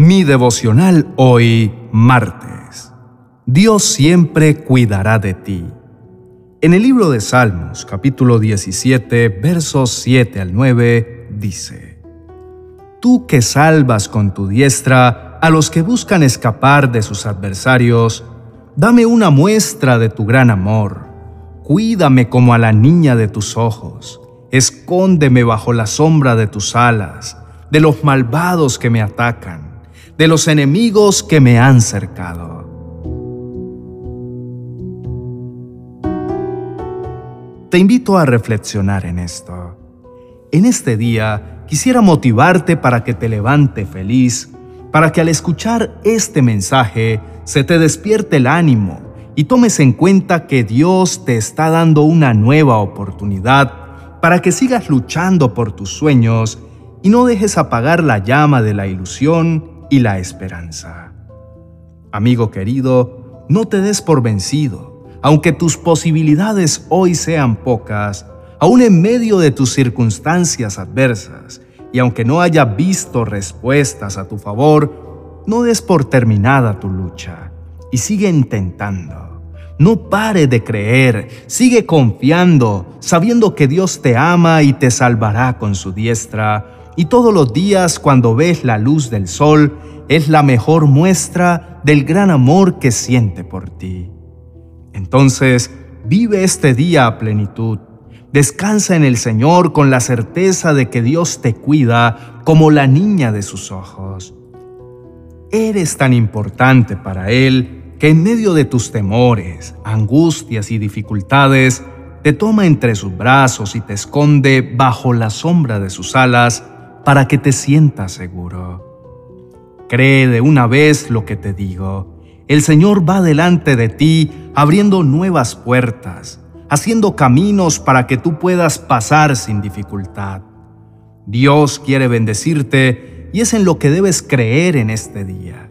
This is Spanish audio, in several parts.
Mi devocional hoy, martes. Dios siempre cuidará de ti. En el libro de Salmos, capítulo 17, versos 7 al 9, dice, Tú que salvas con tu diestra a los que buscan escapar de sus adversarios, dame una muestra de tu gran amor. Cuídame como a la niña de tus ojos. Escóndeme bajo la sombra de tus alas, de los malvados que me atacan, de los enemigos que me han cercado. Te invito a reflexionar en esto. En este día quisiera motivarte para que te levante feliz, para que al escuchar este mensaje se te despierte el ánimo y tomes en cuenta que Dios te está dando una nueva oportunidad para que sigas luchando por tus sueños y no dejes apagar la llama de la ilusión y la esperanza. Amigo querido, no te des por vencido aunque tus posibilidades hoy sean pocas, aún en medio de tus circunstancias adversas, y aunque no haya visto respuestas a tu favor, no des por terminada tu lucha y sigue intentando. No pare de creer, sigue confiando, sabiendo que Dios te ama y te salvará con su diestra. Y todos los días cuando ves la luz del sol, es la mejor muestra del gran amor que siente por ti. Entonces, vive este día a plenitud. Descansa en el Señor con la certeza de que Dios te cuida como la niña de sus ojos. Eres tan importante para Él que en medio de tus temores, angustias y dificultades, te toma entre sus brazos y te esconde bajo la sombra de sus alas para que te sientas seguro. Cree de una vez lo que te digo el Señor va delante de ti abriendo nuevas puertas, haciendo caminos para que tú puedas pasar sin dificultad. Dios quiere bendecirte y es en lo que debes creer en este día.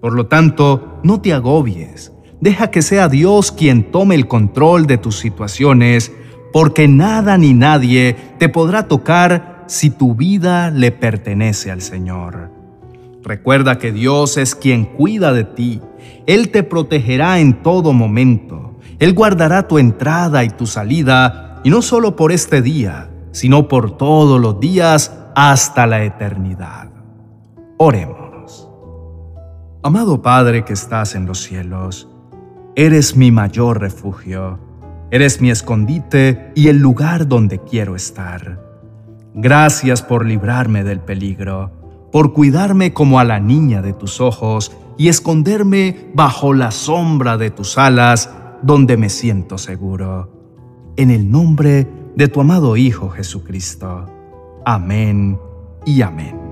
Por lo tanto, no te agobies. Deja que sea Dios quien tome el control de tus situaciones, porque nada ni nadie te podrá tocar si tu vida le pertenece al Señor. Recuerda que Dios es quien cuida de ti. Él te protegerá en todo momento. Él guardará tu entrada y tu salida, y no solo por este día, sino por todos los días hasta la eternidad. Oremos. Amado Padre que estás en los cielos, eres mi mayor refugio, eres mi escondite y el lugar donde quiero estar. Gracias por librarme del peligro por cuidarme como a la niña de tus ojos y esconderme bajo la sombra de tus alas, donde me siento seguro. En el nombre de tu amado Hijo Jesucristo. Amén y amén.